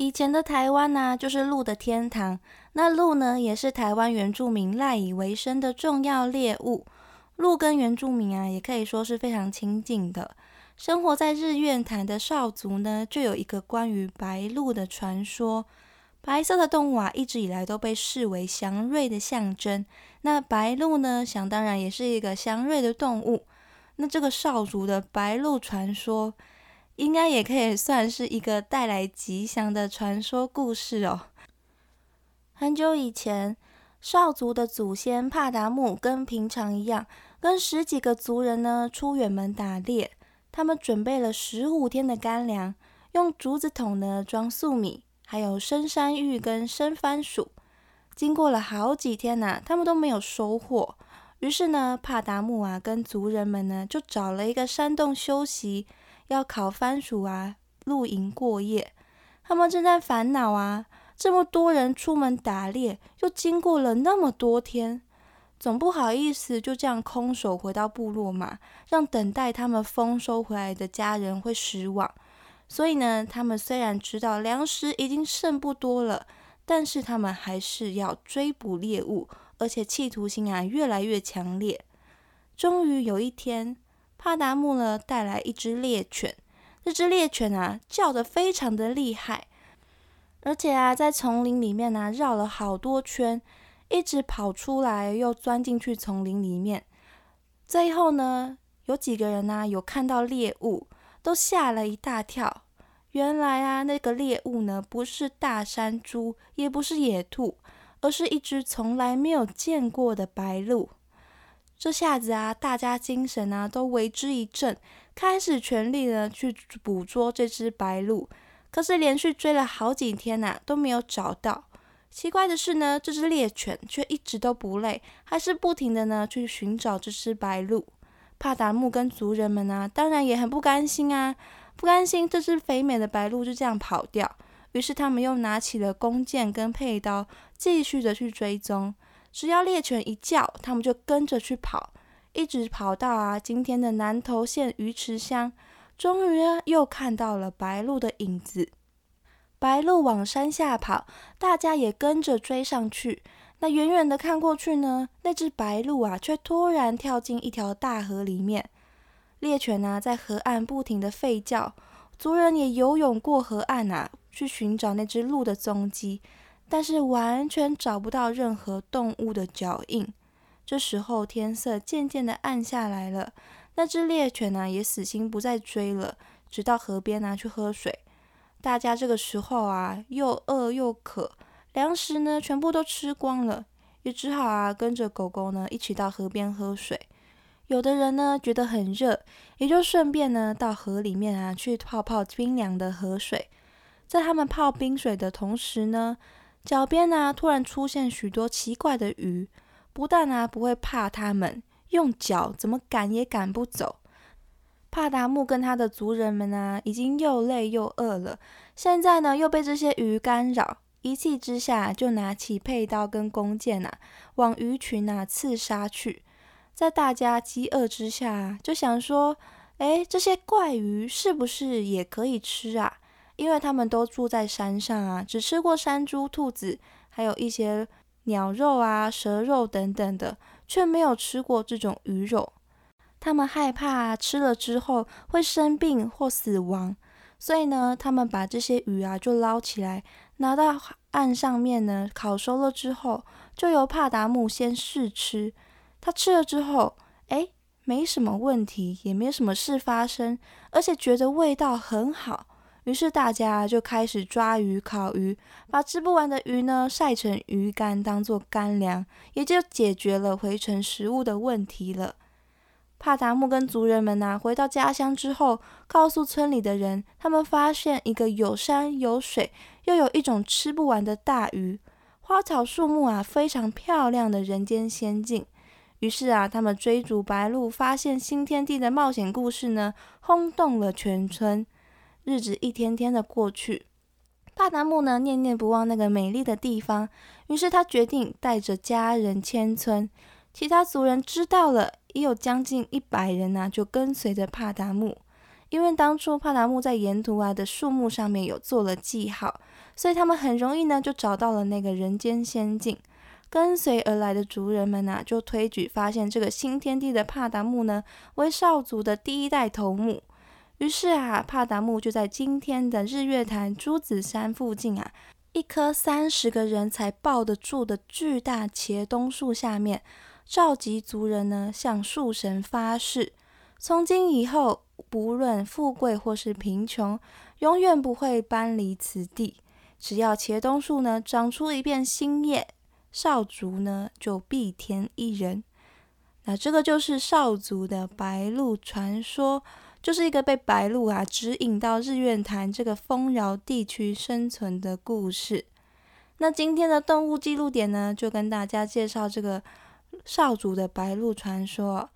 以前的台湾呢，就是鹿的天堂。那鹿呢，也是台湾原住民赖以为生的重要猎物。鹿跟原住民啊，也可以说是非常亲近的。生活在日月潭的少族呢，就有一个关于白鹿的传说。白色的动物啊，一直以来都被视为祥瑞的象征。那白鹿呢，想当然也是一个祥瑞的动物。那这个少族的白鹿传说，应该也可以算是一个带来吉祥的传说故事哦。很久以前，少族的祖先帕达木跟平常一样，跟十几个族人呢出远门打猎。他们准备了十五天的干粮，用竹子桶呢装粟米，还有生山芋跟生番薯。经过了好几天呐，他们都没有收获。于是呢，帕达木啊跟族人们呢就找了一个山洞休息，要烤番薯啊，露营过夜。他们正在烦恼啊，这么多人出门打猎，又经过了那么多天。总不好意思就这样空手回到部落嘛，让等待他们丰收回来的家人会失望。所以呢，他们虽然知道粮食已经剩不多了，但是他们还是要追捕猎物，而且企图心啊越来越强烈。终于有一天，帕达木呢带来一只猎犬，这只猎犬啊叫得非常的厉害，而且啊在丛林里面呢绕了好多圈。一直跑出来，又钻进去丛林里面。最后呢，有几个人呢有看到猎物，都吓了一大跳。原来啊，那个猎物呢不是大山猪，也不是野兔，而是一只从来没有见过的白鹿。这下子啊，大家精神啊都为之一振，开始全力的去捕捉这只白鹿。可是连续追了好几天呐，都没有找到。奇怪的是呢，这只猎犬却一直都不累，还是不停的呢去寻找这只白鹿。帕达木跟族人们呢，当然也很不甘心啊，不甘心这只肥美的白鹿就这样跑掉。于是他们又拿起了弓箭跟佩刀，继续的去追踪。只要猎犬一叫，他们就跟着去跑，一直跑到啊今天的南投县鱼池乡，终于啊又看到了白鹿的影子。白鹿往山下跑，大家也跟着追上去。那远远的看过去呢，那只白鹿啊，却突然跳进一条大河里面。猎犬呢，在河岸不停的吠叫，族人也游泳过河岸啊，去寻找那只鹿的踪迹，但是完全找不到任何动物的脚印。这时候天色渐渐的暗下来了，那只猎犬呢，也死心不再追了，直到河边拿去喝水。大家这个时候啊，又饿又渴，粮食呢全部都吃光了，也只好啊跟着狗狗呢一起到河边喝水。有的人呢觉得很热，也就顺便呢到河里面啊去泡泡冰凉的河水。在他们泡冰水的同时呢，脚边呢突然出现许多奇怪的鱼，不但啊不会怕他们，用脚怎么赶也赶不走。帕达木跟他的族人们啊，已经又累又饿了，现在呢又被这些鱼干扰，一气之下就拿起佩刀跟弓箭啊，往鱼群啊刺杀去。在大家饥饿之下，就想说：哎，这些怪鱼是不是也可以吃啊？因为他们都住在山上啊，只吃过山猪、兔子，还有一些鸟肉啊、蛇肉等等的，却没有吃过这种鱼肉。他们害怕吃了之后会生病或死亡，所以呢，他们把这些鱼啊就捞起来，拿到岸上面呢烤熟了之后，就由帕达姆先试吃。他吃了之后，哎，没什么问题，也没什么事发生，而且觉得味道很好。于是大家就开始抓鱼、烤鱼，把吃不完的鱼呢晒成鱼干当做干粮，也就解决了回程食物的问题了。帕达木跟族人们呐，回到家乡之后，告诉村里的人，他们发现一个有山有水，又有一种吃不完的大鱼，花草树木啊，非常漂亮的人间仙境。于是啊，他们追逐白鹭、发现新天地的冒险故事呢，轰动了全村。日子一天天的过去，帕达木呢念念不忘那个美丽的地方，于是他决定带着家人迁村。其他族人知道了，也有将近一百人呐，就跟随着帕达木。因为当初帕达木在沿途啊的树木上面有做了记号，所以他们很容易呢就找到了那个人间仙境。跟随而来的族人们呐，就推举发现这个新天地的帕达木呢，为少族的第一代头目。于是啊，帕达木就在今天的日月潭朱子山附近啊，一棵三十个人才抱得住的巨大茄冬树下面，召集族人呢，向树神发誓：从今以后，不论富贵或是贫穷，永远不会搬离此地。只要茄冬树呢，长出一片新叶。少族呢，就必添一人。那这个就是少族的白鹿传说，就是一个被白鹿啊指引到日月潭这个丰饶地区生存的故事。那今天的动物记录点呢，就跟大家介绍这个少主的白鹿传说。